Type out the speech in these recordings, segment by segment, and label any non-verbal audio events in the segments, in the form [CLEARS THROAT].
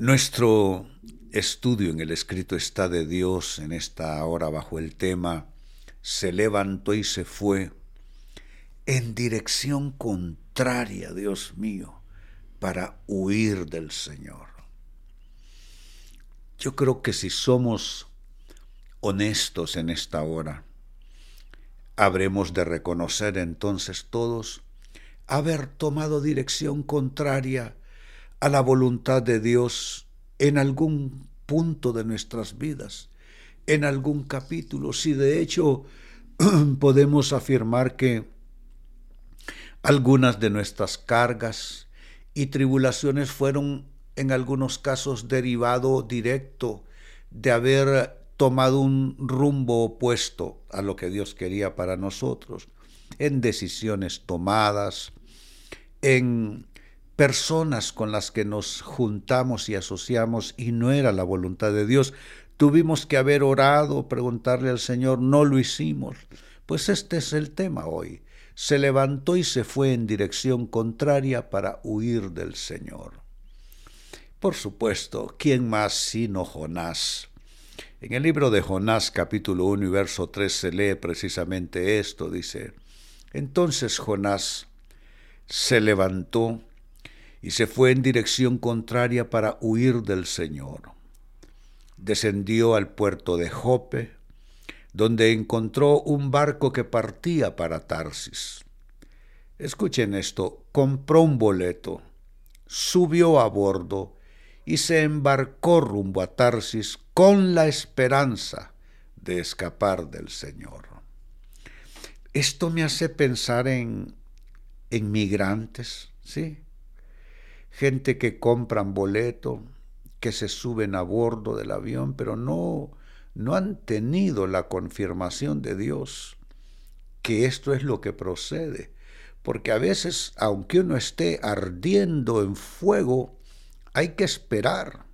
Nuestro estudio en el escrito está de Dios en esta hora bajo el tema Se levantó y se fue en dirección contraria, Dios mío, para huir del Señor. Yo creo que si somos honestos en esta hora, habremos de reconocer entonces todos haber tomado dirección contraria a la voluntad de Dios en algún punto de nuestras vidas, en algún capítulo. Si de hecho [CLEARS THROAT] podemos afirmar que algunas de nuestras cargas y tribulaciones fueron en algunos casos derivado directo de haber tomado un rumbo opuesto a lo que Dios quería para nosotros, en decisiones tomadas, en personas con las que nos juntamos y asociamos y no era la voluntad de Dios. Tuvimos que haber orado, preguntarle al Señor, no lo hicimos. Pues este es el tema hoy. Se levantó y se fue en dirección contraria para huir del Señor. Por supuesto, ¿quién más sino Jonás? En el libro de Jonás capítulo 1 y verso 3 se lee precisamente esto, dice, entonces Jonás se levantó y se fue en dirección contraria para huir del Señor. Descendió al puerto de Jope, donde encontró un barco que partía para Tarsis. Escuchen esto, compró un boleto, subió a bordo y se embarcó rumbo a Tarsis con la esperanza de escapar del Señor. Esto me hace pensar en, en migrantes, ¿sí? gente que compran boleto, que se suben a bordo del avión, pero no, no han tenido la confirmación de Dios que esto es lo que procede. Porque a veces, aunque uno esté ardiendo en fuego, hay que esperar.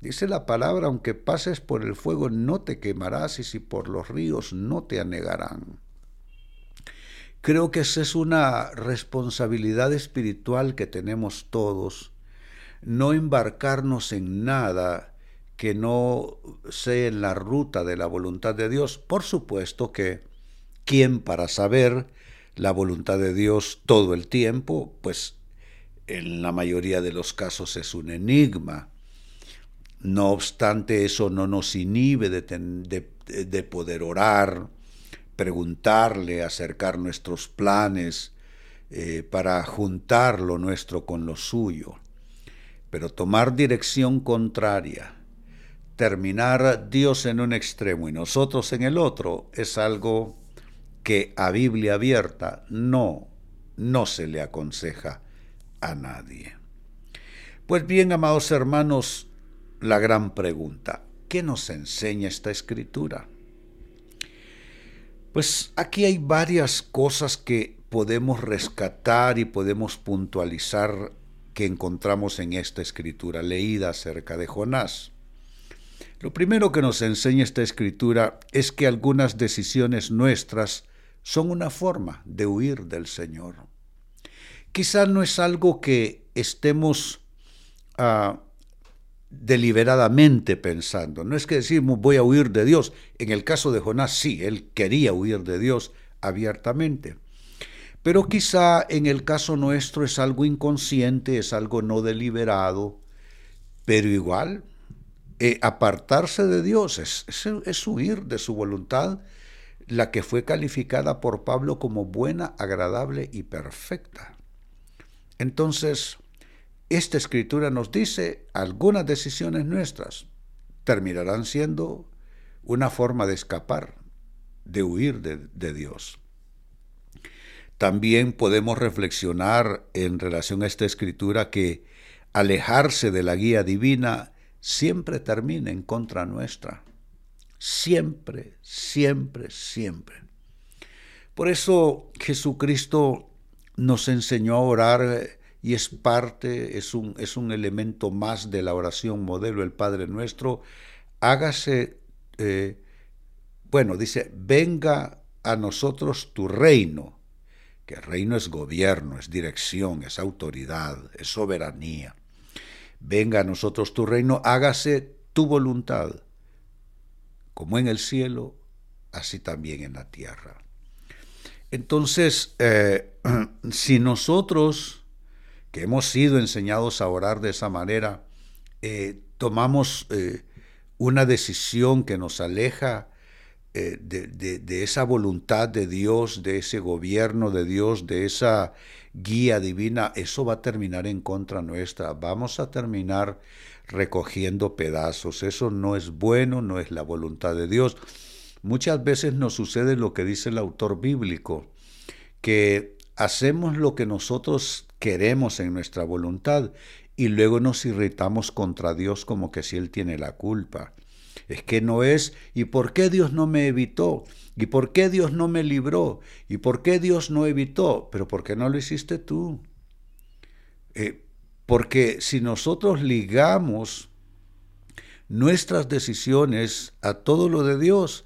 Dice la palabra, aunque pases por el fuego no te quemarás y si por los ríos no te anegarán. Creo que esa es una responsabilidad espiritual que tenemos todos, no embarcarnos en nada que no sea en la ruta de la voluntad de Dios. Por supuesto que, ¿quién para saber la voluntad de Dios todo el tiempo? Pues en la mayoría de los casos es un enigma. No obstante, eso no nos inhibe de, de poder orar, preguntarle, acercar nuestros planes eh, para juntar lo nuestro con lo suyo. Pero tomar dirección contraria, terminar Dios en un extremo y nosotros en el otro, es algo que a Biblia abierta no, no se le aconseja a nadie. Pues bien, amados hermanos, la gran pregunta, ¿qué nos enseña esta escritura? Pues aquí hay varias cosas que podemos rescatar y podemos puntualizar que encontramos en esta escritura leída acerca de Jonás. Lo primero que nos enseña esta escritura es que algunas decisiones nuestras son una forma de huir del Señor. Quizá no es algo que estemos uh, deliberadamente pensando. No es que decimos voy a huir de Dios. En el caso de Jonás sí, él quería huir de Dios abiertamente. Pero quizá en el caso nuestro es algo inconsciente, es algo no deliberado, pero igual eh, apartarse de Dios es, es huir de su voluntad, la que fue calificada por Pablo como buena, agradable y perfecta. Entonces, esta escritura nos dice algunas decisiones nuestras terminarán siendo una forma de escapar, de huir de, Dios. También podemos reflexionar en relación a esta escritura que alejarse de la guía divina siempre termina en contra nuestra. Siempre, siempre, siempre. Por eso Jesucristo nos enseñó a orar y es parte, es un, es un elemento más de la oración modelo, el Padre Nuestro. Hágase, eh, bueno, dice, venga a nosotros tu reino, que el reino es gobierno, es dirección, es autoridad, es soberanía. Venga a nosotros tu reino, hágase tu voluntad, como en el cielo, así también en la tierra. Entonces, eh, [CLEARS THROAT] si nosotros, que hemos sido enseñados a orar de esa manera, eh, tomamos eh, una decisión que nos aleja de, de, esa voluntad de Dios, de ese gobierno de Dios, de esa guía divina, eso va a terminar en contra nuestra. Vamos a terminar recogiendo pedazos. Eso no es bueno, no es la voluntad de Dios. Muchas veces nos sucede lo que dice el autor bíblico, que hacemos lo que nosotros queremos en nuestra voluntad y luego nos irritamos contra Dios como que si Él tiene la culpa. Es que no es, ¿y por qué Dios no me evitó? ¿Y por qué Dios no me libró? ¿Y por qué Dios no evitó? Pero ¿por qué no lo hiciste tú? Eh, porque si nosotros ligamos nuestras decisiones a todo lo de Dios,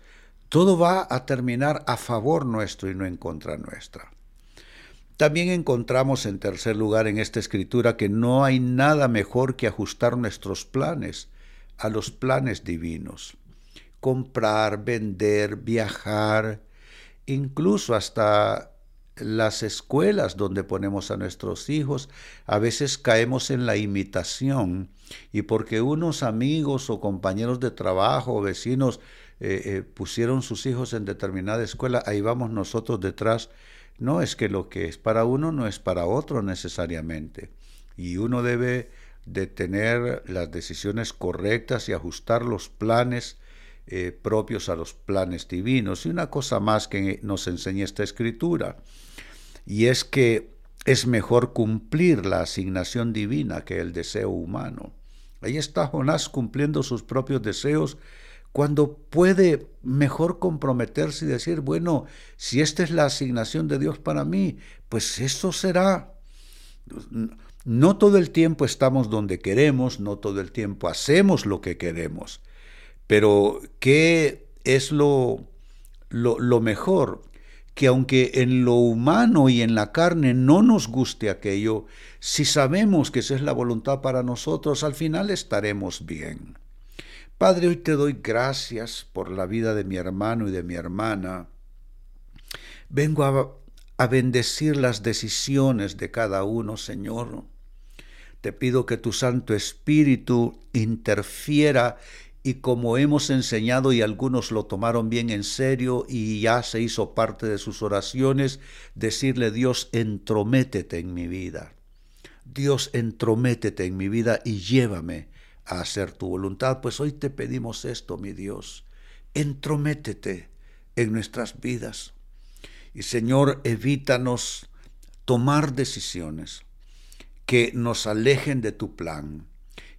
todo va a terminar a favor nuestro y no en contra nuestra. También encontramos en tercer lugar en esta escritura que no hay nada mejor que ajustar nuestros planes a los planes divinos. Comprar, vender, viajar, incluso hasta las escuelas donde ponemos a nuestros hijos, a veces caemos en la imitación y porque unos amigos o compañeros de trabajo o vecinos eh, eh, pusieron sus hijos en determinada escuela, ahí vamos nosotros detrás. No es que lo que es para uno no es para otro necesariamente. Y uno debe de tener las decisiones correctas y ajustar los planes eh, propios a los planes divinos. Y una cosa más que nos enseña esta escritura, y es que es mejor cumplir la asignación divina que el deseo humano. Ahí está Jonás cumpliendo sus propios deseos cuando puede mejor comprometerse y decir, bueno, si esta es la asignación de Dios para mí, pues eso será. No todo el tiempo estamos donde queremos, no todo el tiempo hacemos lo que queremos, pero ¿qué es lo, lo, mejor? Que aunque en lo humano y en la carne no nos guste aquello, si sabemos que esa es la voluntad para nosotros, al final estaremos bien. Padre, hoy te doy gracias por la vida de mi hermano y de mi hermana. Vengo a, bendecir las decisiones de cada uno, Señor. Te pido que tu Santo Espíritu interfiera y como hemos enseñado y algunos lo tomaron bien en serio y ya se hizo parte de sus oraciones, decirle Dios, entrométete en mi vida. Dios, entrométete en mi vida y llévame a hacer tu voluntad, pues hoy te pedimos esto, mi Dios. Entrométete en nuestras vidas. Y Señor, evítanos tomar decisiones que nos alejen de tu plan,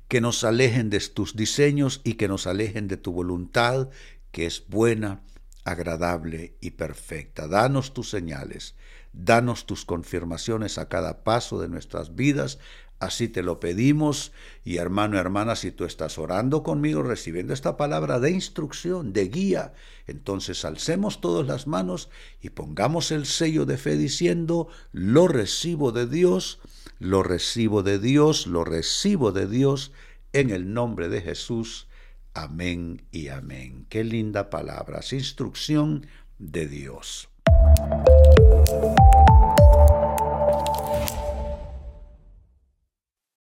que nos alejen de tus diseños y que nos alejen de tu voluntad, que es buena, agradable y perfecta. Danos tus señales, danos tus confirmaciones a cada paso de nuestras vidas, Así te lo pedimos y hermano, hermana, si tú estás orando conmigo, recibiendo esta palabra de instrucción, de guía, entonces alcemos todas las manos y pongamos el sello de fe diciendo, lo recibo de Dios, lo recibo de Dios, lo recibo de Dios, en el nombre de Jesús. Amén y amén. Qué linda palabra, instrucción de Dios.